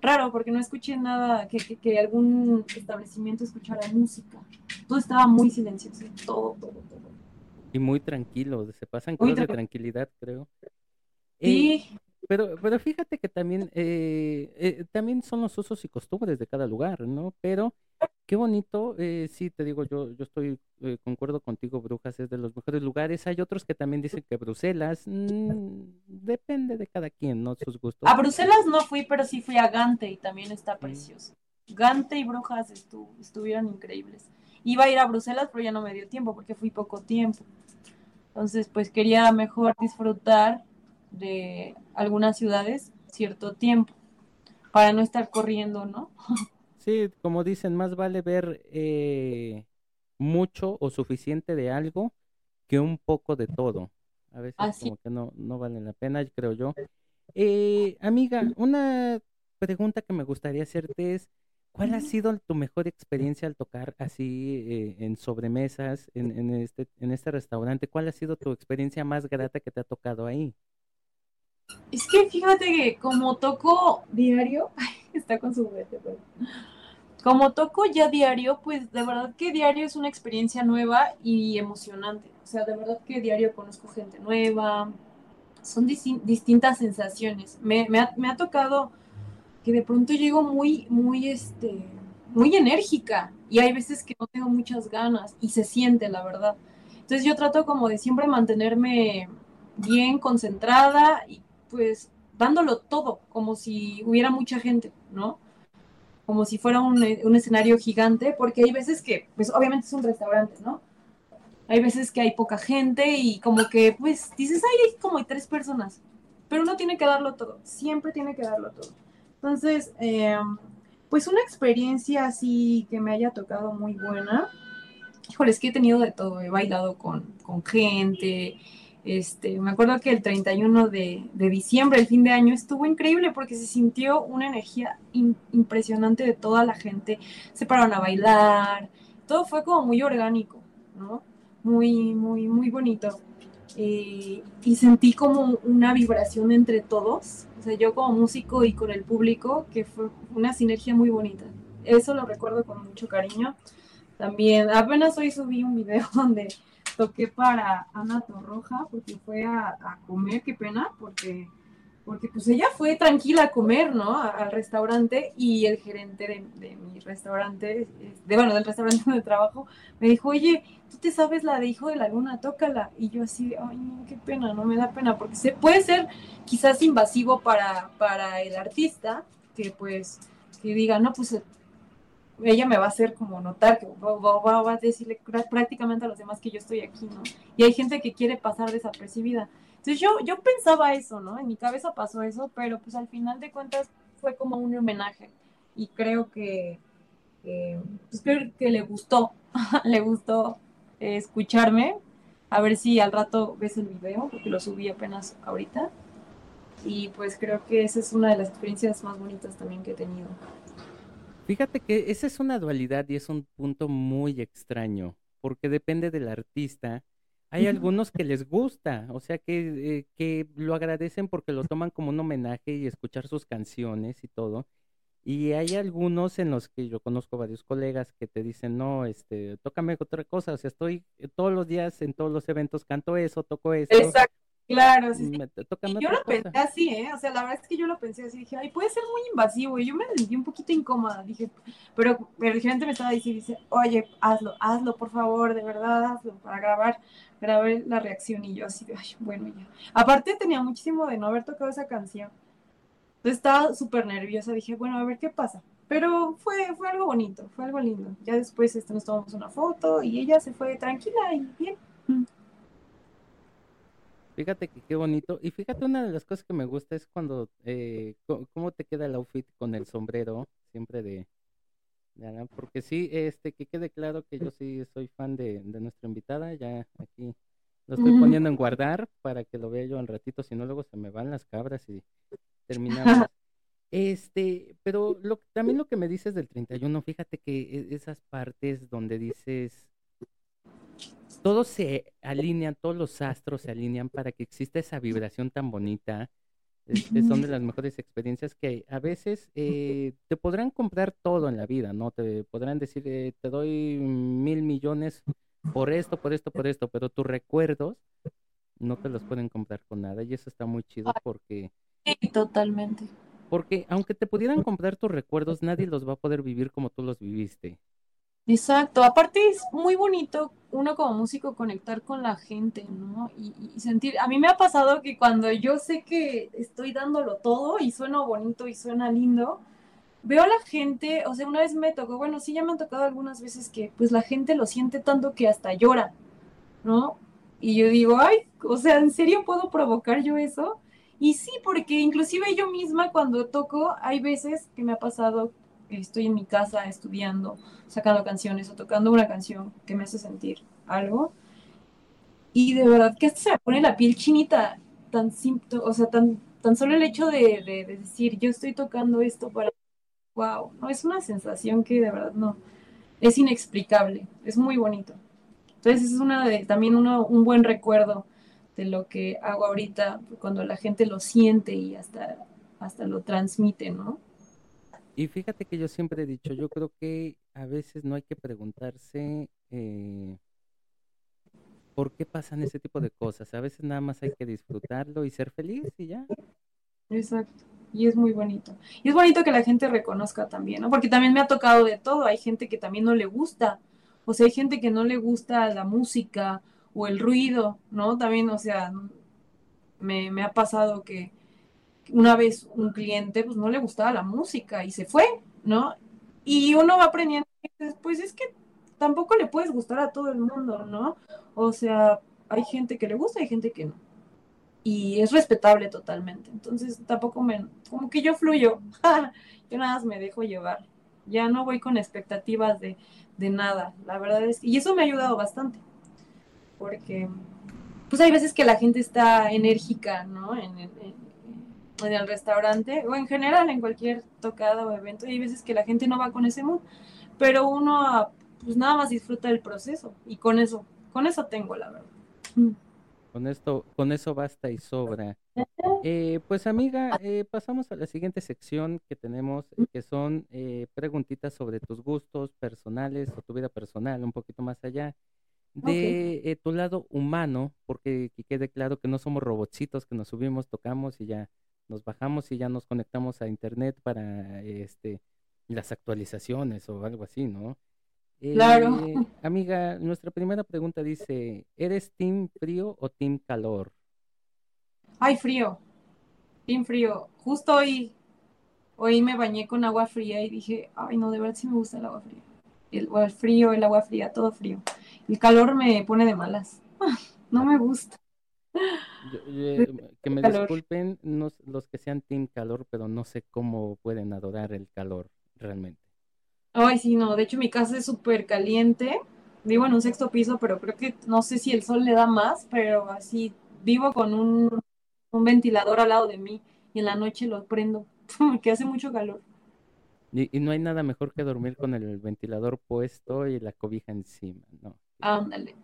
raro, porque no escuché nada que, que, que algún establecimiento escuchara música. Todo estaba muy silencioso, todo, todo, todo. Y muy tranquilo, se pasan cosas de tranquilidad, creo. Sí. Pero, pero fíjate que también, eh, eh, también son los usos y costumbres de cada lugar, ¿no? Pero qué bonito, eh, sí, te digo, yo, yo estoy, eh, concuerdo contigo, Brujas es de los mejores lugares. Hay otros que también dicen que Bruselas, mm, depende de cada quien, ¿no? Sus gustos. A Bruselas no fui, pero sí fui a Gante y también está mm. precioso. Gante y Brujas estuvieron increíbles. Iba a ir a Bruselas, pero ya no me dio tiempo porque fui poco tiempo. Entonces, pues quería mejor disfrutar de algunas ciudades cierto tiempo para no estar corriendo, ¿no? Sí, como dicen, más vale ver eh, mucho o suficiente de algo que un poco de todo. A veces como que no, no vale la pena, creo yo. Eh, amiga, una pregunta que me gustaría hacerte es, ¿cuál ha sido tu mejor experiencia al tocar así eh, en sobremesas en, en, este, en este restaurante? ¿Cuál ha sido tu experiencia más grata que te ha tocado ahí? Es que fíjate que como toco diario, [laughs] está con su juguete, pero como toco ya diario, pues de verdad que diario es una experiencia nueva y emocionante. O sea, de verdad que diario conozco gente nueva, son distintas sensaciones. Me, ha, tocado que de pronto llego muy, muy, este, muy enérgica y hay veces que no tengo muchas ganas y se siente, la verdad. Entonces yo trato como de siempre mantenerme bien concentrada y pues dándolo todo, como si hubiera mucha gente, ¿no? como si fuera un, escenario gigante, porque hay veces que, pues obviamente es un restaurante, ¿no? Hay veces que hay poca gente y como que, pues, dices, ay, hay como tres personas, pero uno tiene que darlo todo, siempre tiene que darlo todo. Entonces, em, pues una experiencia así que me haya tocado muy buena, híjole, es que he tenido de todo, he bailado con, con gente, este, me acuerdo que el 31 de, diciembre, el fin de año, estuvo increíble porque se sintió una energía impresionante de toda la gente. Se pararon a bailar, todo fue como muy orgánico, ¿no? Muy, muy, muy bonito. Eh, y sentí como una vibración entre todos, o sea, yo como músico y con el público, que fue una sinergia muy bonita. Eso lo recuerdo con mucho cariño. También, apenas hoy subí un video [laughs] donde toqué para Ana Torroja porque fue a, comer, qué pena, porque, porque pues ella fue tranquila a comer, ¿no? al restaurante y el gerente de, mi restaurante, de, bueno, del restaurante [laughs] donde trabajo, me dijo, oye, tú te sabes la de Hijo de la Luna, tócala. Y yo así, ay, no, qué pena, no me da pena, porque se, puede ser quizás invasivo para, para el artista, que pues, que diga, no, pues ella me va a hacer como notar que va, a decirle prácticamente a los demás que yo estoy aquí, ¿no? Y hay gente que quiere pasar desapercibida. Entonces yo, yo pensaba eso, ¿no? En mi cabeza pasó eso, pero pues al final de cuentas fue como un homenaje. Y creo que, pues creo que le gustó, [laughs] le gustó escucharme. A ver si al rato ves el video, porque lo subí apenas ahorita. Y pues creo que esa es una de las experiencias más bonitas también que he tenido. Fíjate que esa es una dualidad y es un punto muy extraño, porque depende del artista. Hay algunos que les gusta, o sea, que, eh, que lo agradecen porque lo toman como un homenaje y escuchar sus canciones y todo. Y hay algunos en los que yo conozco varios colegas que te dicen, no, este, tócame otra cosa, o sea, estoy eh, todos los días en todos los eventos, canto eso, toco eso. Exacto. Claro, sí, yo lo pensé así, ¿eh? O sea, la verdad es que yo lo pensé así, dije, ay, puede ser muy invasivo. Y yo me sentí un poquito incómoda, dije, pero, pero el gerente me estaba diciendo, dice, oye, hazlo, hazlo, por favor, de verdad, hazlo, para grabar, grabar la reacción. Y yo así, ay, bueno, ya. Aparte tenía muchísimo de no haber tocado esa canción. Entonces estaba súper nerviosa, dije, bueno, a ver qué pasa. Pero fue, fue algo bonito, fue algo lindo. Ya después este, nos tomamos una foto y ella se fue tranquila y bien. Fíjate que qué bonito. Y fíjate, una de las cosas que me gusta es cuando, eh, cómo te queda el outfit con el sombrero, siempre de, de porque sí, este, que quede claro que yo sí soy fan de, de nuestra invitada, ya aquí lo estoy poniendo en guardar para que lo vea yo un ratito, si no luego se me van las cabras y terminamos. [laughs] Este, pero lo, también lo que me dices del 31, fíjate que e, esas partes donde dices, todos se alinean, todos los astros se alinean para que exista esa vibración tan bonita. son de las mejores experiencias que a veces eh, te podrán comprar todo en la vida, ¿no? Te podrán decir, eh, te doy mil millones por esto, por esto, por esto, pero tus recuerdos no te los pueden comprar con nada y eso está muy chido porque... Sí, totalmente. Porque aunque te pudieran comprar tus recuerdos, nadie los va a poder vivir como tú los viviste. Exacto, aparte es muy bonito uno como músico conectar con la gente, ¿no? Y, sentir, a mí me ha pasado que cuando yo sé que estoy dándolo todo y suena bonito y suena lindo, veo a la gente, o sea, una vez me tocó, bueno, sí, ya me han tocado algunas veces que pues la gente lo siente tanto que hasta llora, ¿no? Y yo digo, ay, o sea, ¿en serio puedo provocar yo eso? Y sí, porque inclusive yo misma cuando toco, hay veces que me ha pasado que estoy en mi casa estudiando, sacando canciones o tocando una canción que me hace sentir algo. Y de verdad que se me pone la piel chinita, tan simple, o sea, tan, tan solo el hecho de, de, de decir, yo estoy tocando esto para... Wow, no, es una sensación que de verdad no, es inexplicable, es muy bonito. Entonces es una de, también uno, un buen recuerdo de lo que hago ahorita cuando la gente lo siente y hasta, hasta lo transmite, ¿no? Y fíjate que yo siempre he dicho, yo creo que a veces no hay que preguntarse eh, por qué pasan ese tipo de cosas. A veces nada más hay que disfrutarlo y ser feliz y ya. Exacto. Y es muy bonito. Y es bonito que la gente reconozca también, ¿no? Porque también me ha tocado de todo. Hay gente que también no le gusta o sea, hay gente que no le gusta la música o el ruido, ¿no? También, o sea, me, me ha pasado que una vez un cliente pues no le gustaba la música y se fue, ¿no? Y uno va aprendiendo, pues es que tampoco le puedes gustar a todo el mundo, ¿no? O sea, hay gente que le gusta y hay gente que no. Y es respetable totalmente. Entonces tampoco me, como que yo fluyo, [laughs] yo nada más me dejo llevar. Ya no voy con expectativas de, de nada. La verdad es y eso me ha ayudado bastante. Porque pues hay veces que la gente está enérgica, ¿no? En, el restaurante o en general en cualquier tocada o evento. Y hay veces que la gente no va con ese mood, pero uno pues nada más disfruta del proceso y con eso, con eso tengo la verdad. Mm. Con esto, con eso basta y sobra. Eh, pues amiga, eh, pasamos a la siguiente sección que tenemos, eh, que son preguntitas sobre tus gustos personales o tu vida personal, un poquito más allá de tu lado humano, porque quede claro que no somos robotcitos que nos subimos, tocamos y ya nos bajamos y ya nos conectamos a internet para este las actualizaciones o algo así, ¿no? Claro. Eh, amiga, nuestra primera pregunta dice, ¿eres team frío o team calor? Ay, frío. Team frío. Justo hoy, hoy me bañé con agua fría y dije, ay, no, de verdad sí me gusta el agua fría. El, el frío, el agua fría, todo frío. El calor me pone de malas. [laughs] No me gusta. Que me disculpen los que sean team calor, pero no sé cómo pueden adorar el calor realmente. Ay, sí, no, de hecho mi casa es súper caliente. Vivo en un sexto piso, pero creo que no sé si el sol le da más, pero así vivo con un, ventilador al lado de mí y en la noche lo prendo, [laughs] porque hace mucho calor. Y, no hay nada mejor que dormir con el ventilador puesto y la cobija encima, ¿no? Ándale,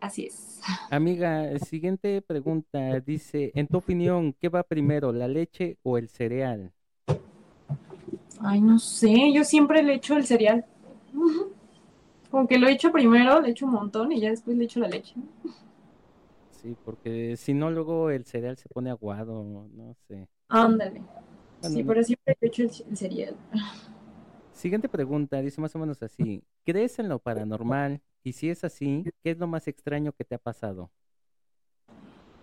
así es. Amiga, siguiente pregunta. Dice, en tu opinión, ¿qué va primero, la leche o el cereal? Ay, no sé, yo siempre le echo el cereal. Como que lo echo primero, le echo un montón y ya después le echo la leche. Sí, porque si no, luego el cereal se pone aguado, no sé. Ándale. sí, pero siempre le echo el, cereal. Siguiente pregunta, dice más o menos así. ¿Crees en lo paranormal? Y si es así, ¿qué es lo más extraño que te ha pasado?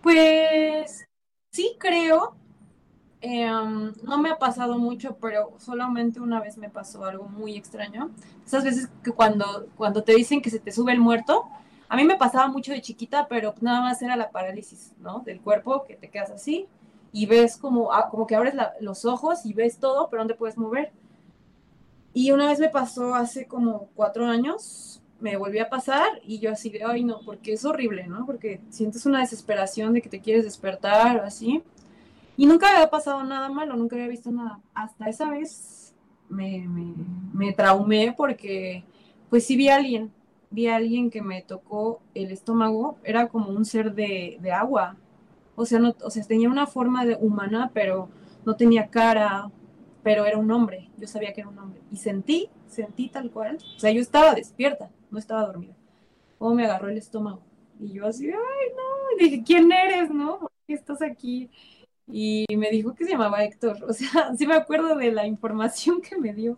Pues sí creo, Em, no me ha pasado mucho, pero solamente una vez me pasó algo muy extraño. Esas veces que cuando, cuando te dicen que se te sube el muerto, a mí me pasaba mucho de chiquita, pero nada más era la parálisis, ¿no? Del cuerpo, que te quedas así y ves como, ah, como que abres los ojos y ves todo, pero no te puedes mover. Y una vez me pasó hace como cuatro años, me volví a pasar y yo así de, ay no, porque es horrible, ¿no? Porque sientes una desesperación de que te quieres despertar o así. Y nunca había pasado nada malo, nunca había visto nada. Hasta esa vez me, me, traumé porque, pues sí vi a alguien, vi a alguien que me tocó el estómago, era como un ser de, agua. O sea, no, o sea, tenía una forma de humana, pero no tenía cara, pero era un hombre. Yo sabía que era un hombre. Y sentí, sentí tal cual. O sea, yo estaba despierta, no estaba dormida. cómo me agarró el estómago. Y yo así, ay, no, dije, ¿quién eres, no? ¿Por qué estás aquí? Y me dijo que se llamaba Héctor. O sea, [laughs] sí me acuerdo de la información que me dio.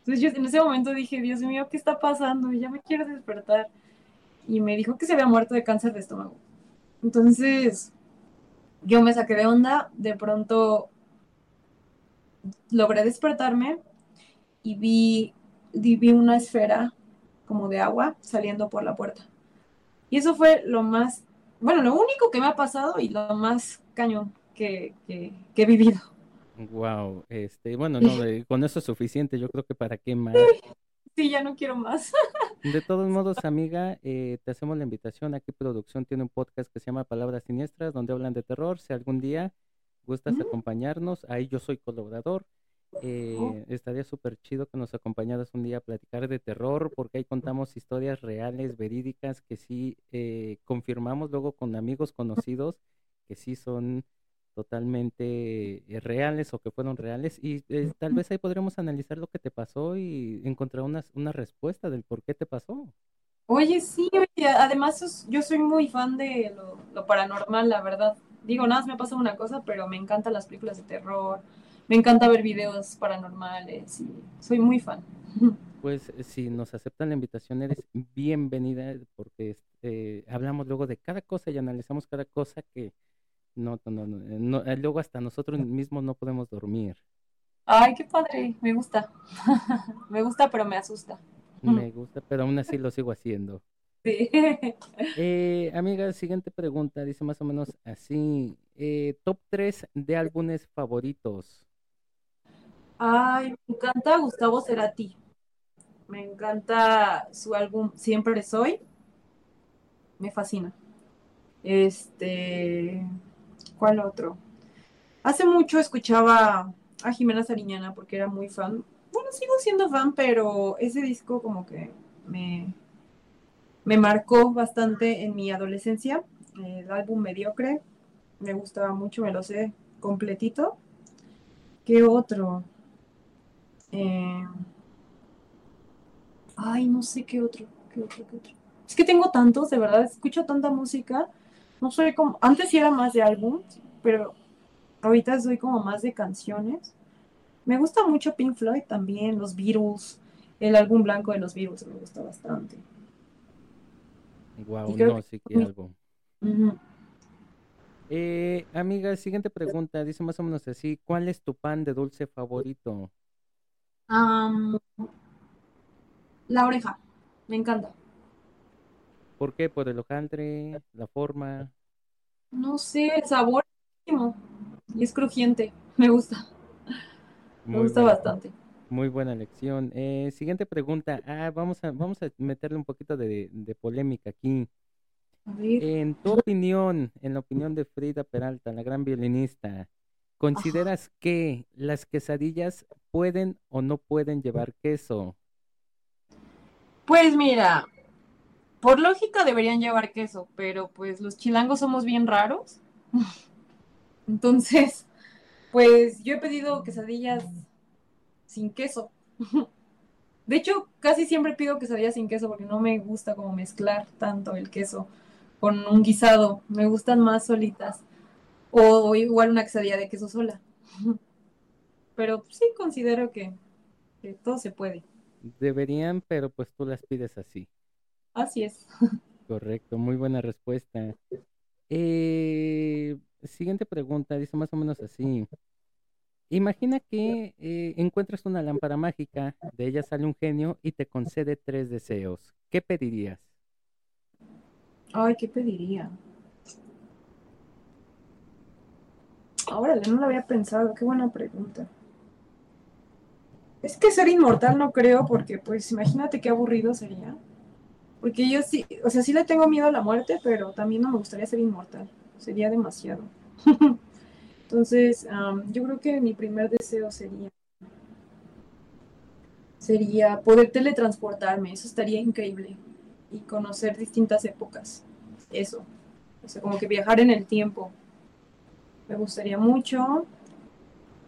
Entonces yo en ese momento dije, Dios mío, ¿qué está pasando? Ya me quiero despertar. Y me dijo que se había muerto de cáncer de estómago. Entonces, yo me saqué de onda. De pronto logré despertarme y vi, vi una esfera como de agua saliendo por la puerta. Y eso fue lo más, bueno, lo único que me ha pasado y lo más cañón que, he vivido. Wow, este, bueno, no, con eso es suficiente, yo creo que para qué más. Sí, ya no quiero más. [laughs] De todos modos, amiga, eh, te hacemos la invitación. Aquí Producción tiene un podcast que se llama Palabras Siniestras, donde hablan de terror. Si algún día gustas mm. acompañarnos, ahí yo soy colaborador. Eh, oh. Estaría súper chido que nos acompañaras un día a platicar de terror, porque ahí contamos historias reales, verídicas, que sí eh, confirmamos luego con amigos conocidos que sí son totalmente eh, reales o que fueron reales y tal vez ahí podríamos analizar lo que te pasó y encontrar una, una respuesta del por qué te pasó. Oye, sí, además yo soy muy fan de lo, lo paranormal, la verdad. Digo, nada más me ha pasado una cosa, pero me encantan las películas de terror, me encanta ver videos paranormales y soy muy fan. [laughs] Pues eh, si nos aceptan la invitación, eres bienvenida porque eh, hablamos luego de cada cosa y analizamos cada cosa que no, no, no, eh, luego hasta nosotros mismos no podemos dormir. Ay, qué padre, me gusta. [laughs] me gusta, pero me asusta. Me gusta, pero aún así lo sigo haciendo. [laughs] Sí. Eh, amiga, siguiente pregunta, dice más o menos así. top 3 de álbumes favoritos. Ay, me encanta Gustavo Cerati. Me encanta su álbum Siempre Soy. Me fascina. Este, ¿cuál otro? Hace mucho escuchaba a Jimena Sariñana porque era muy fan. Bueno, sigo siendo fan, pero ese disco como que me, me marcó bastante en mi adolescencia. El álbum Mediocre me gustaba mucho, me lo sé completito. ¿Qué otro? Eh, ay, no sé qué otro, qué otro, qué otro. Es que tengo tantos, de verdad, escucho tanta música. No soy como, antes sí era más de álbum, pero ahorita soy como más de canciones. Me gusta mucho Pink Floyd también, los Beatles, el álbum blanco de los Beatles me gusta bastante. Wow, no, sí que álbum. Eh, amiga, siguiente pregunta, dice más o menos así, ¿cuál es tu pan de dulce favorito? La oreja, me encanta. ¿Por qué? ¿Por el hojaldre, la forma? No sé, el sabor y es crujiente, [laughs] me gusta. me gusta bastante. Muy buena lección. Eh, siguiente pregunta. Ah, vamos a, vamos a meterle un poquito de, de polémica aquí. En tu opinión, en la opinión de Frida Peralta, la gran violinista, ¿consideras que las quesadillas pueden o no pueden llevar queso? Pues mira, por lógica deberían llevar queso, pero pues los chilangos somos bien raros. [laughs] Entonces, pues yo he pedido quesadillas sin queso. [laughs] De hecho, casi siempre pido quesadillas sin queso porque no me gusta como mezclar tanto el queso con un guisado. Me gustan más solitas. O igual una quesadilla de queso sola. [laughs] pero sí considero que, todo se puede. Deberían, pero pues tú las pides así. Así es. Correcto, muy buena respuesta. Eh, siguiente pregunta, dice más o menos así. Imagina que eh, encuentras una lámpara mágica, de ella sale un genio y te concede tres deseos. ¿Qué pedirías? Ay, ¿qué pediría? Órale, no lo había pensado, qué buena pregunta. Es que ser inmortal no creo, porque pues imagínate qué aburrido sería. Porque yo sí, o sea, sí le tengo miedo a la muerte, pero también no me gustaría ser inmortal. Sería demasiado. [laughs] Entonces, yo creo que mi primer deseo sería sería poder teletransportarme, eso estaría increíble. Y conocer distintas épocas. Eso. O sea, como que viajar en el tiempo. Me gustaría mucho.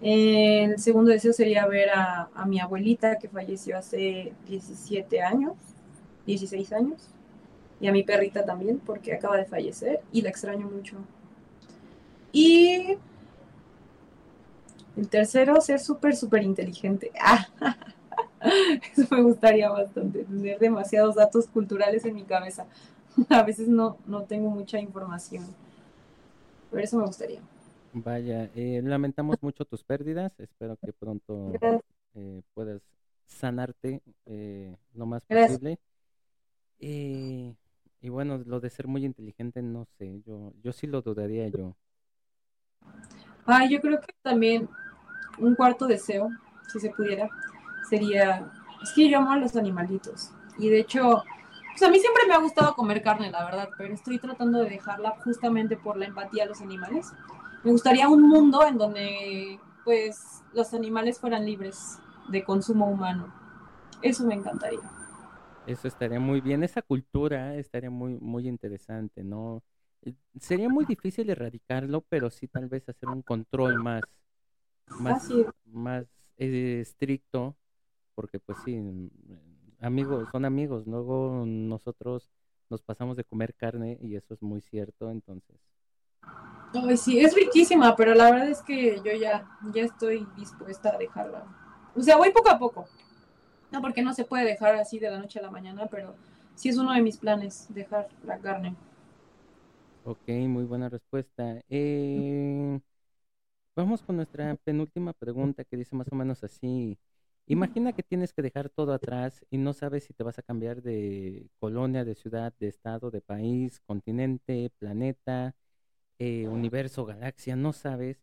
El segundo deseo sería ver a, mi abuelita que falleció hace 17 años, 16 años. y a mi perrita también, porque acaba de fallecer y la extraño mucho. Y el tercero, ser súper, súper inteligente. [laughs] Eso me gustaría bastante, tener demasiados datos culturales en mi cabeza. [laughs] A veces no, no tengo mucha información. Por eso me gustaría. Vaya, eh, lamentamos mucho tus pérdidas. Espero que pronto eh, puedas sanarte eh, lo más posible. y bueno, lo de ser muy inteligente, no sé, yo, yo sí lo dudaría yo. Ah, yo creo que también un cuarto deseo, si se pudiera, sería, es que yo amo a los animalitos. Y de hecho, pues a mí siempre me ha gustado comer carne, la verdad, pero estoy tratando de dejarla justamente por la empatía a los animales. Me gustaría un mundo en donde, pues, los animales fueran libres de consumo humano. Eso me encantaría. Eso estaría muy bien, esa cultura estaría muy, muy interesante, ¿no? Eh, sería muy difícil erradicarlo, pero sí tal vez hacer un control más, más, más eh, estricto, porque pues sí, mm, amigos, son amigos, luego nosotros nos pasamos de comer carne y eso es muy cierto, entonces. Ay, sí, es riquísima, pero la verdad es que yo ya, ya estoy dispuesta a dejarla. O sea, voy poco a poco. No, porque no se puede dejar así de la noche a la mañana, pero sí es uno de mis planes, dejar la carne. Ok, muy buena respuesta. Eh, vamos con nuestra penúltima pregunta que dice más o menos así. Imagina que tienes que dejar todo atrás y no sabes si te vas a cambiar de colonia, de ciudad, de estado, de país, continente, planeta, eh, universo, galaxia, no sabes.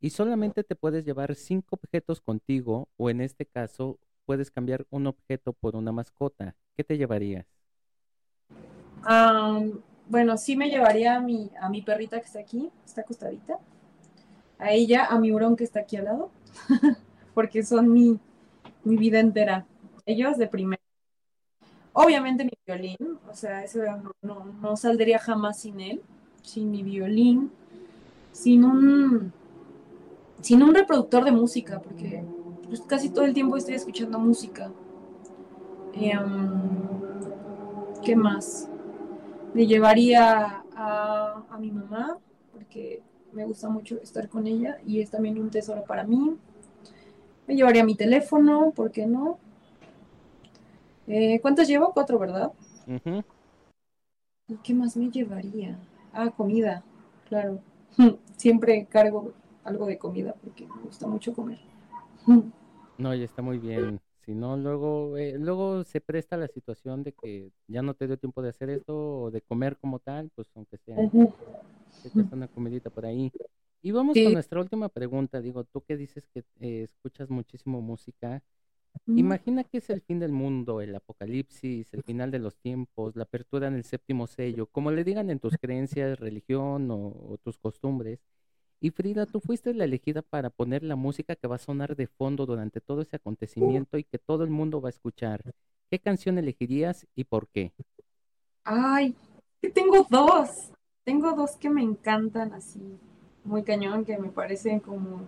Y solamente te puedes llevar cinco objetos contigo o en este caso puedes cambiar un objeto por una mascota. ¿Qué te llevarías? bueno, sí me llevaría a mi, a mi perrita que está aquí, está acostadita, a ella, a mi hurón que está aquí al lado, [laughs] porque son mi, mi vida entera. Ellos de primero. Obviamente mi violín, o sea, eso no, no, saldría jamás sin él, sin mi violín, sin un, sin un reproductor de música, porque pues, casi todo el tiempo estoy escuchando música. Em, ¿Qué más? Me llevaría a, a mi mamá, porque me gusta mucho estar con ella y es también un tesoro para mí. Me llevaría mi teléfono, ¿por qué no? Eh, ¿Cuántas llevo? Cuatro, ¿verdad? ¿Y qué más me llevaría? Ah, comida, claro. [laughs] Siempre cargo algo de comida porque me gusta mucho comer. [laughs] No, y está muy bien. Si no, luego, eh, luego se presta la situación de que ya no te dio tiempo de hacer esto o de comer como tal, pues aunque sea, una comidita por ahí. Y vamos con nuestra última pregunta. Digo, tú que dices que eh, escuchas muchísimo música, imagina que es el fin del mundo, el apocalipsis, el final de los tiempos, la apertura en el séptimo sello, como le digan en tus [laughs] creencias, religión o tus costumbres. Y Frida, tú fuiste la elegida para poner la música que va a sonar de fondo durante todo ese acontecimiento y que todo el mundo va a escuchar. ¿Qué canción elegirías y por qué? Ay, tengo dos. Tengo dos que me encantan así, muy cañón, que me parecen como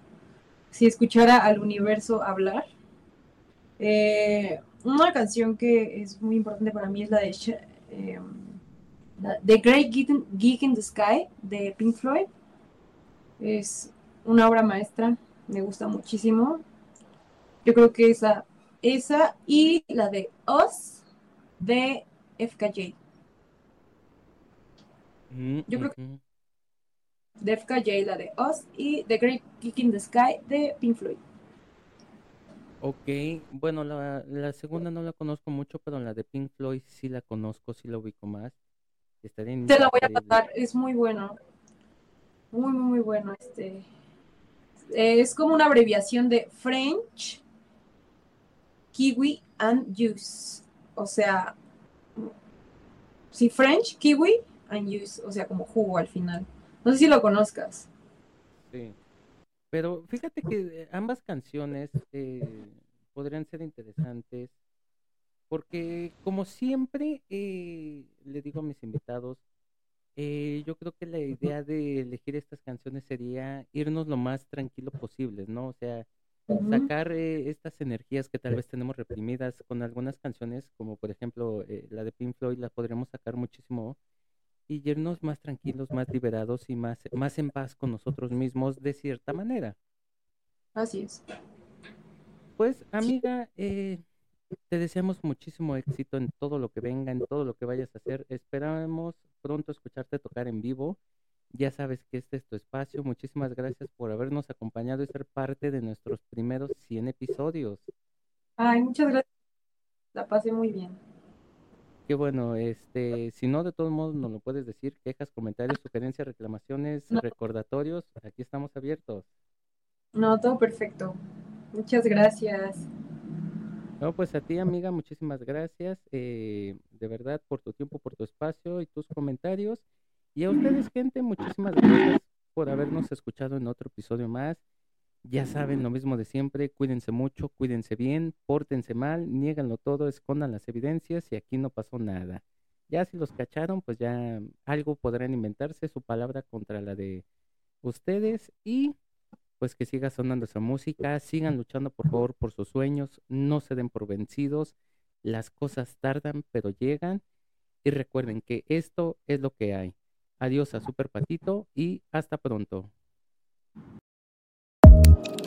si escuchara al universo hablar. Eh, una canción que es muy importante para mí es la de eh, The Great Geek in the Sky de Pink Floyd es una obra maestra, me gusta muchísimo. Yo creo que esa, esa y la de Oz de FKJ. Mm, Yo creo que de FKJ, la de Oz y The Great Kick in the Sky de Pink Floyd. Ok, bueno, la, la, segunda no la conozco mucho, pero la de Pink Floyd sí la conozco, sí la ubico más. Te la voy a pasar, es muy bueno. Muy, muy, bueno. Este es como una abreviación de French, Kiwi and Juice. O sea, sí, French, Kiwi and Juice. O sea, como jugo al final. No sé si lo conozcas. Sí. Pero fíjate que ambas canciones eh, podrían ser interesantes porque como siempre eh, le digo a mis invitados, eh, yo creo que la idea de elegir estas canciones sería irnos lo más tranquilo posible, ¿no? O sea, sacar eh, estas energías que tal vez tenemos reprimidas con algunas canciones, como por ejemplo eh, la de Pink Floyd, la podremos sacar muchísimo y irnos más tranquilos, más liberados y más, más en paz con nosotros mismos de cierta manera. Así es. Pues amiga, eh, te deseamos muchísimo éxito en todo lo que venga, en todo lo que vayas a hacer. Esperamos pronto escucharte tocar en vivo. Ya sabes que este es tu espacio. Muchísimas gracias por habernos acompañado y ser parte de nuestros primeros 100 episodios. Ay, muchas gracias. La pasé muy bien. Qué bueno, este, si no, de todos modos nos lo puedes decir, quejas, comentarios, sugerencias, reclamaciones, recordatorios, aquí estamos abiertos. No, todo perfecto. Muchas gracias. No, pues a ti, amiga, muchísimas gracias, eh, de verdad, por tu tiempo, por tu espacio y tus comentarios. Y a ustedes, [clears throat] gente, muchísimas gracias por habernos escuchado en otro episodio más. Ya saben lo mismo de siempre, cuídense mucho, cuídense bien, pórtense mal, niéganlo todo, escondan las evidencias y aquí no pasó nada. Ya si los cacharon, pues ya algo podrán inventarse, su palabra contra la de ustedes y pues que siga sonando esa música, sigan luchando por favor por sus sueños, no se den por vencidos, las cosas tardan pero llegan y recuerden que esto es lo que hay. Adiós a Super Patito y hasta pronto. Thank you